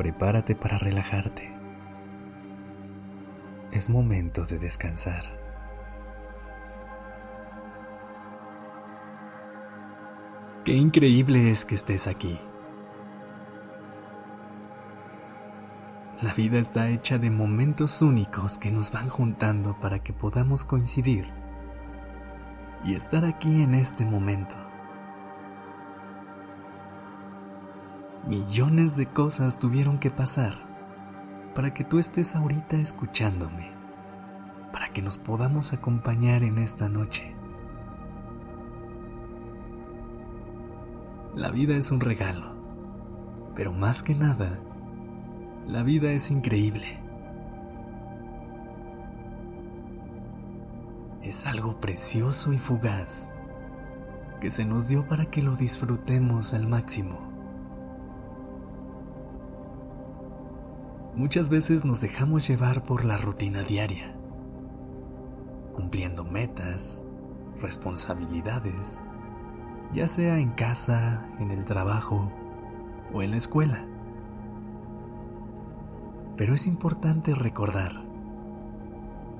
Prepárate para relajarte. Es momento de descansar. Qué increíble es que estés aquí. La vida está hecha de momentos únicos que nos van juntando para que podamos coincidir y estar aquí en este momento. Millones de cosas tuvieron que pasar para que tú estés ahorita escuchándome, para que nos podamos acompañar en esta noche. La vida es un regalo, pero más que nada, la vida es increíble. Es algo precioso y fugaz que se nos dio para que lo disfrutemos al máximo. Muchas veces nos dejamos llevar por la rutina diaria, cumpliendo metas, responsabilidades, ya sea en casa, en el trabajo o en la escuela. Pero es importante recordar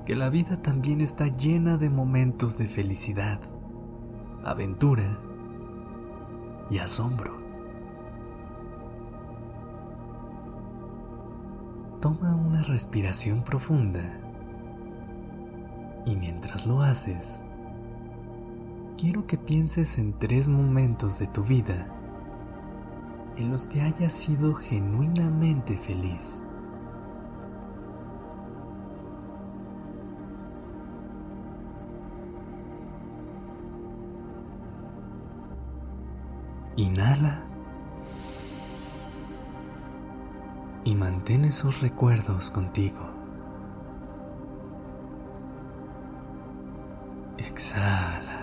que la vida también está llena de momentos de felicidad, aventura y asombro. Toma una respiración profunda y mientras lo haces, quiero que pienses en tres momentos de tu vida en los que hayas sido genuinamente feliz. Inhala y mantén esos recuerdos contigo. Exhala.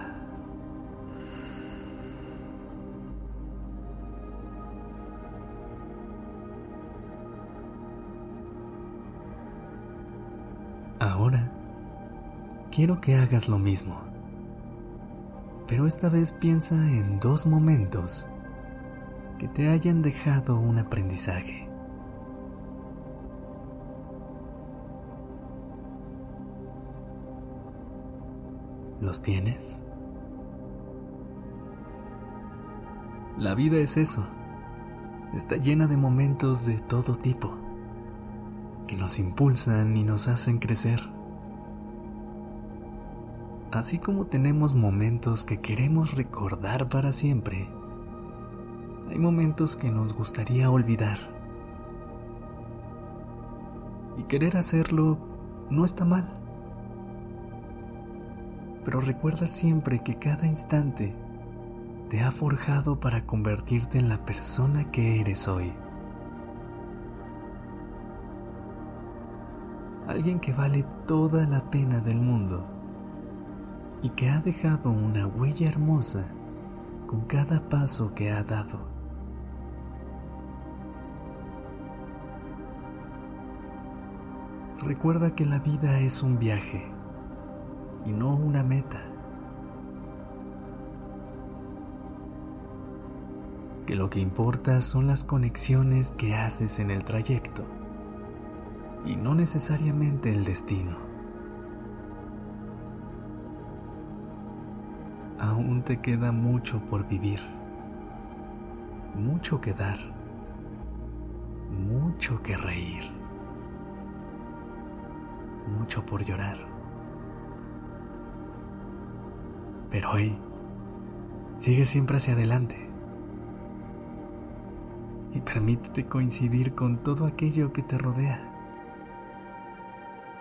Ahora quiero que hagas lo mismo, pero esta vez piensa en dos momentos que te hayan dejado un aprendizaje. ¿Los tienes? La vida es eso. Está llena de momentos de todo tipo que nos impulsan y nos hacen crecer. Así como tenemos momentos que queremos recordar para siempre, hay momentos que nos gustaría olvidar. Y querer hacerlo no está mal pero recuerda siempre que cada instante te ha forjado para convertirte en la persona que eres hoy. Alguien que vale toda la pena del mundo y que ha dejado una huella hermosa con cada paso que ha dado. Recuerda que la vida es un viaje y no una meta. Que lo que importa son las conexiones que haces en el trayecto y no necesariamente el destino. Aún te queda mucho por vivir, mucho que dar, mucho que reír, mucho por llorar. Pero hoy, sigue siempre hacia adelante. Y permítete coincidir con todo aquello que te rodea.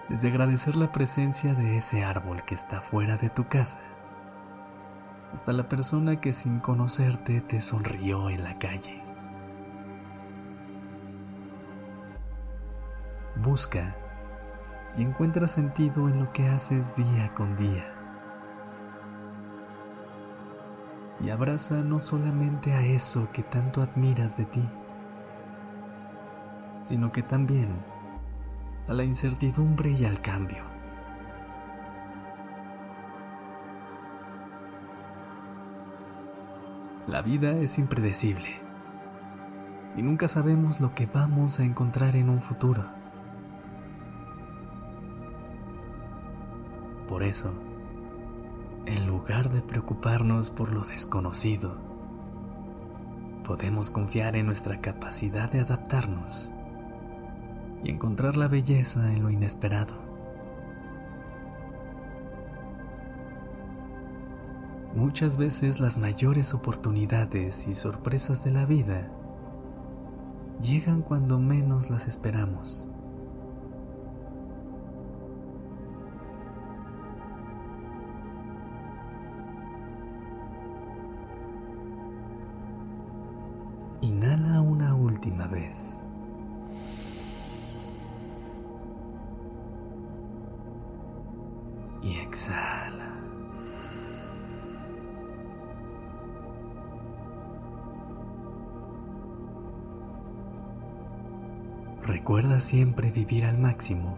Desde agradecer la presencia de ese árbol que está fuera de tu casa, hasta la persona que sin conocerte te sonrió en la calle. busca y encuentra sentido en lo que haces día con día. Y abraza no solamente a eso que tanto admiras de ti, sino que también a la incertidumbre y al cambio. La vida es impredecible y nunca sabemos lo que vamos a encontrar en un futuro. Por eso, en lugar de preocuparnos por lo desconocido, podemos confiar en nuestra capacidad de adaptarnos y encontrar la belleza en lo inesperado. Muchas veces las mayores oportunidades y sorpresas de la vida llegan cuando menos las esperamos. Última vez. Y exhala. Recuerda siempre vivir al máximo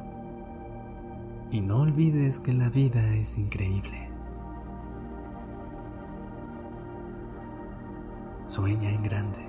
y no olvides que la vida es increíble. Sueña en grande.